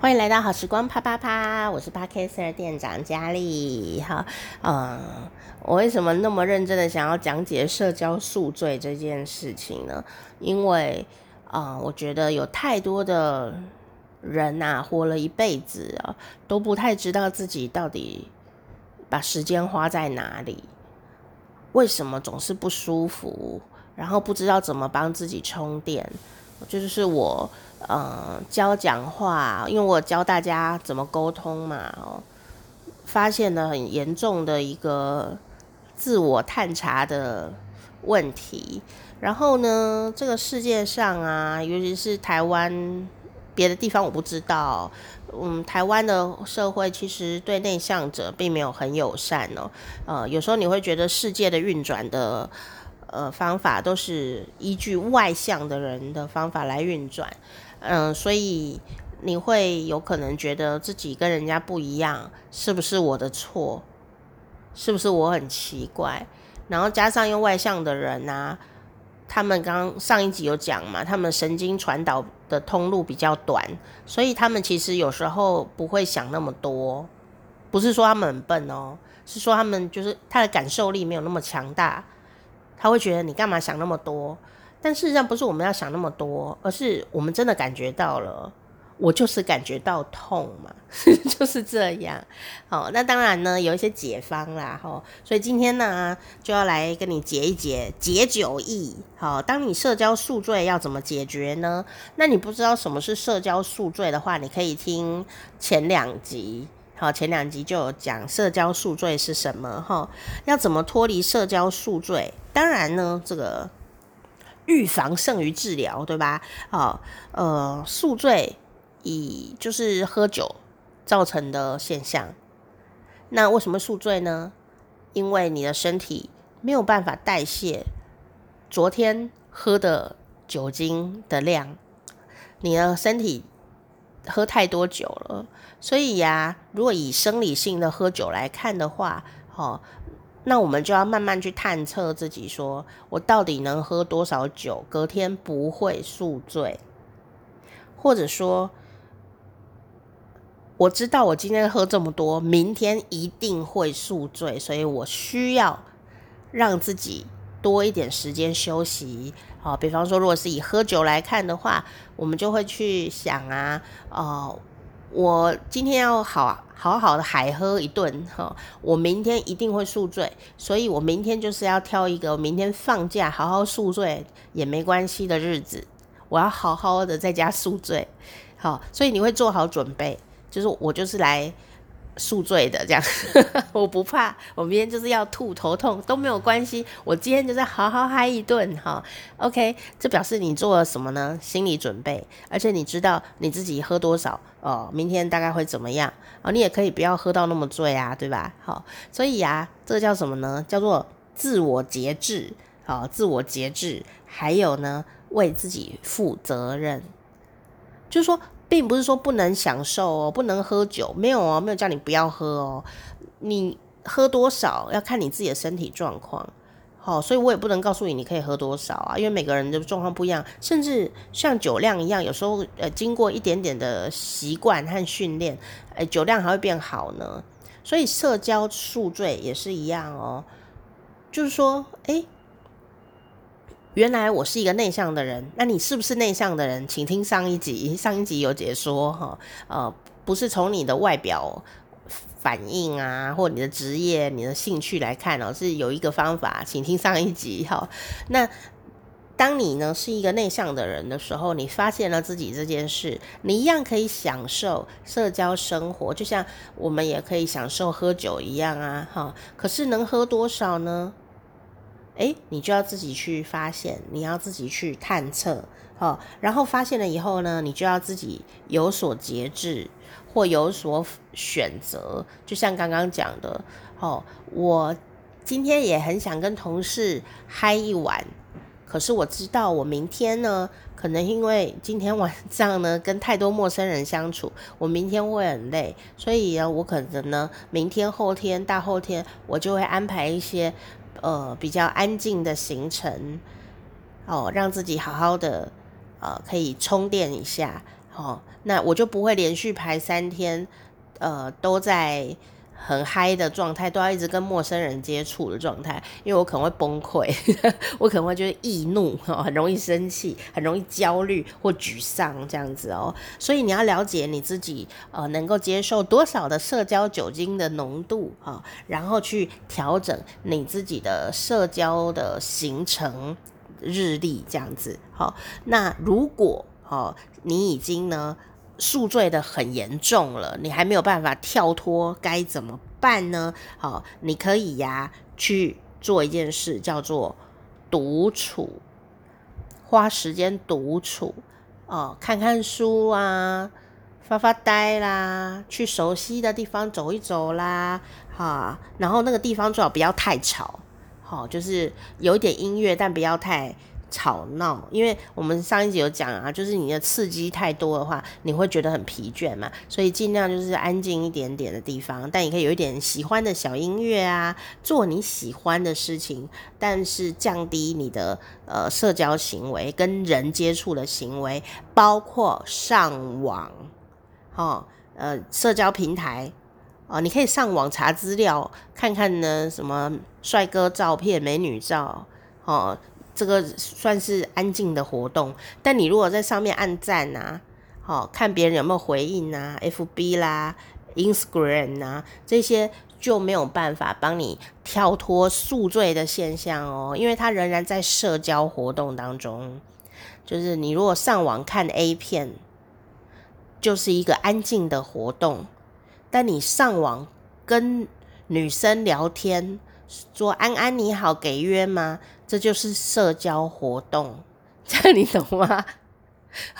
欢迎来到好时光啪啪啪，我是 Podcast 店长佳丽。哈，嗯，我为什么那么认真的想要讲解社交宿醉这件事情呢？因为啊、我觉得有太多的人呐、啊，活了一辈子啊，都不太知道自己到底把时间花在哪里，为什么总是不舒服，然后不知道怎么帮自己充电。就是我呃教讲话，因为我教大家怎么沟通嘛，哦，发现了很严重的一个自我探查的问题。然后呢，这个世界上啊，尤其是台湾，别的地方我不知道，嗯，台湾的社会其实对内向者并没有很友善哦。呃，有时候你会觉得世界的运转的。呃，方法都是依据外向的人的方法来运转，嗯，所以你会有可能觉得自己跟人家不一样，是不是我的错？是不是我很奇怪？然后加上又外向的人啊，他们刚上一集有讲嘛，他们神经传导的通路比较短，所以他们其实有时候不会想那么多，不是说他们很笨哦，是说他们就是他的感受力没有那么强大。他会觉得你干嘛想那么多？但事实上不是我们要想那么多，而是我们真的感觉到了。我就是感觉到痛嘛，就是这样。好，那当然呢，有一些解方啦，哈。所以今天呢，就要来跟你解一解解酒意。好，当你社交宿醉要怎么解决呢？那你不知道什么是社交宿醉的话，你可以听前两集。好，前两集就有讲社交宿醉是什么，哈，要怎么脱离社交宿醉？当然呢，这个预防胜于治疗，对吧？啊，呃，宿醉以就是喝酒造成的现象。那为什么宿醉呢？因为你的身体没有办法代谢昨天喝的酒精的量，你的身体。喝太多酒了，所以呀、如果以生理性的喝酒来看的话，哦，那我们就要慢慢去探测自己说，我到底能喝多少酒，隔天不会宿醉，或者说，我知道我今天喝这么多，明天一定会宿醉，所以我需要让自己。多一点时间休息，好，比方说，如果是以喝酒来看的话，我们就会去想啊，哦，我今天要好好好的海喝一顿，哈，我明天一定会宿醉，所以我明天就是要挑一个明天放假好好宿醉也没关系的日子，我要好好的在家宿醉，好，所以你会做好准备，就是我就是来。宿醉的这样，我不怕，我明天就是要吐头痛都没有关系，我今天就是好好嗨一顿哈。OK，这表示你做了什么呢？心理准备，而且你知道你自己喝多少哦，明天大概会怎么样哦？你也可以不要喝到那么醉啊，对吧？好，所以啊，这个叫什么呢？叫做自我节制，好，自我节制，还有呢，为自己负责任，就是说。并不是说不能享受哦，不能喝酒，没有哦，没有叫你不要喝哦。你喝多少要看你自己的身体状况，好，所以我也不能告诉你你可以喝多少啊，因为每个人的状况不一样，甚至像酒量一样，有时候呃经过一点点的习惯和训练，哎，酒量还会变好呢。所以社交宿醉也是一样哦，就是说，哎。原来我是一个内向的人，那你是不是内向的人？请听上一集，上一集有解说哈，呃，不是从你的外表反应啊，或你的职业、你的兴趣来看哦，是有一个方法，请听上一集哈。那当你呢是一个内向的人的时候，你发现了自己这件事，你一样可以享受社交生活，就像我们也可以享受喝酒一样啊，哈。可是能喝多少呢？诶，你就要自己去发现，你要自己去探测，好，然后发现了以后呢，你就要自己有所节制或有所选择。就像刚刚讲的，哦，我今天也很想跟同事嗨一晚，可是我知道我明天呢，可能因为今天晚上呢跟太多陌生人相处，我明天会很累，所以呢，我可能呢明天、后天、大后天，我就会安排一些。呃，比较安静的行程，哦，让自己好好的，呃，可以充电一下，哦，那我就不会连续排三天，呃，都在。很嗨的状态，都要一直跟陌生人接触的状态，因为我可能会崩溃，我可能会觉得易怒，很容易生气，很容易焦虑或沮丧这样子哦。所以你要了解你自己，呃，能够接受多少的社交酒精的浓度啊，然后去调整你自己的社交的行程日历这样子。好，那如果哦，你已经呢，宿醉的很严重了，你还没有办法跳脱，该怎么办呢？好，你可以呀去做一件事，叫做独处，花时间独处哦，看看书啊，发发呆啦，去熟悉的地方走一走啦，哈，然后那个地方最好不要太吵，好，就是有一点音乐，但不要太。吵闹，因为我们上一集有讲啊，就是你的刺激太多的话，你会觉得很疲倦嘛，所以尽量就是安静一点点的地方，但你可以有一点喜欢的小音乐啊，做你喜欢的事情，但是降低你的呃社交行为跟人接触的行为，包括上网，哦，呃，社交平台，哦，你可以上网查资料，看看呢什么帅哥照片、美女照，哦。这个算是安静的活动，但你如果在上面按赞啊，好、看别人有没有回应啊，FB 啦、Instagram 啊这些就没有办法帮你跳脱宿醉的现象哦，因为它仍然在社交活动当中。就是你如果上网看 A 片，就是一个安静的活动，但你上网跟女生聊天。说安安你好，给约吗？这就是社交活动，这你懂吗？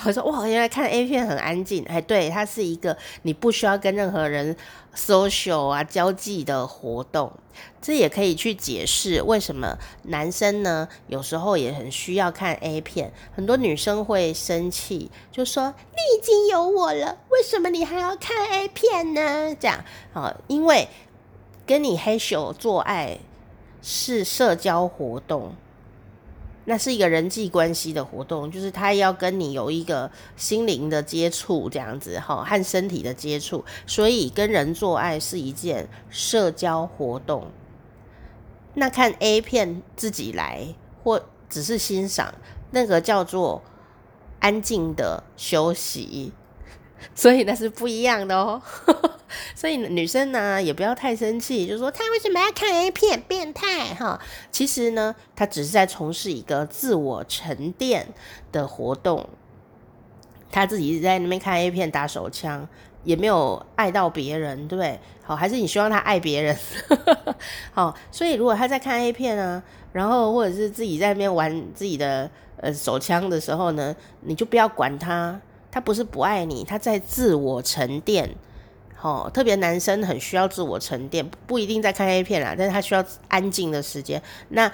我说哇，原来看 A 片很安静，哎，对，它是一个你不需要跟任何人 social 啊交际的活动，这也可以去解释为什么男生呢有时候也很需要看 A 片，很多女生会生气，就说你已经有我了，为什么你还要看 A 片呢？这样啊，因为。跟你嘿咻做爱是社交活动，那是一个人际关系的活动，就是他要跟你有一个心灵的接触，这样子哈，和身体的接触，所以跟人做爱是一件社交活动。那看 A 片自己来，或只是欣赏，那个叫做安静的休息，所以那是不一样的哦。所以女生呢，也不要太生气，就说她为什么要看 A 片，变态哈。其实呢，她只是在从事一个自我沉淀的活动。她自己在那边看 A 片，打手枪，也没有爱到别人，对不对？好，还是你希望她爱别人？好，所以如果她在看 A 片啊，然后或者是自己在那边玩自己的呃手枪的时候呢，你就不要管她，他不是不爱你，他在自我沉淀。哦，特别男生很需要自我沉淀，不一定在看 A 片啦，但是他需要安静的时间。那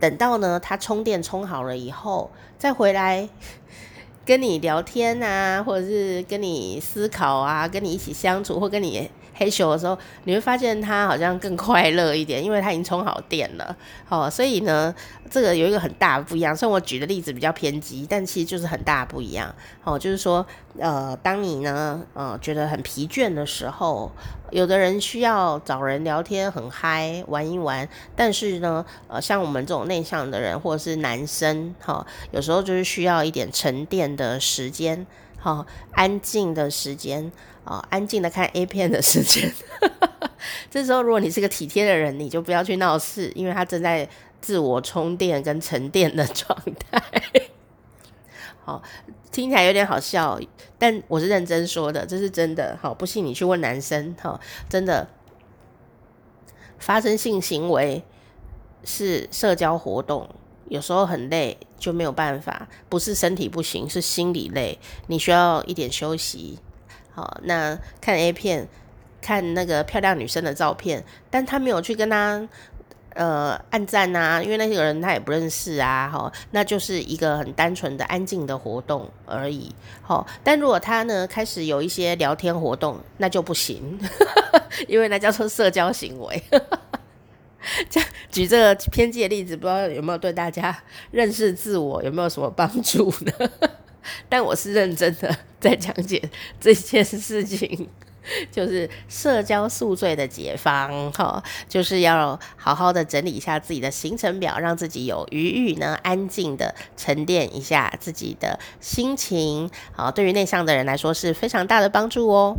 等到呢，他充电充好了以后，再回来 跟你聊天啊，或者是跟你思考啊，跟你一起相处，或跟你。嘿咻的时候，你会发现他好像更快乐一点，因为他已经充好电了。好，所以呢，这个有一个很大的不一样。虽然我举的例子比较偏激，但其实就是很大的不一样。好，就是说，呃，当你呢，呃，觉得很疲倦的时候，有的人需要找人聊天，很嗨，玩一玩。但是呢，呃，像我们这种内向的人，或者是男生，哈，有时候就是需要一点沉淀的时间，好，安静的时间。啊、哦，安静的看 A 片的时间，这时候如果你是个体贴的人，你就不要去闹事，因为他正在自我充电跟沉淀的状态。好，听起来有点好笑，但我是认真说的，这是真的。好，不信你去问男生，哈，真的发生性行为是社交活动，有时候很累就没有办法，不是身体不行，是心理累，你需要一点休息。好，那看 A 片，看那个漂亮女生的照片，但他没有去跟他呃按赞啊，因为那些人他也不认识啊，哈，那就是一个很单纯的安静的活动而已。好，但如果他呢开始有一些聊天活动，那就不行，因为那叫做社交行为。这样举这个偏激的例子，不知道有没有对大家认识自我有没有什么帮助呢？但我是认真的在讲解这件事情。就是社交宿醉的解方，哈，就是要好好的整理一下自己的行程表，让自己有余裕呢，安静的沉淀一下自己的心情，好，对于内向的人来说是非常大的帮助哦。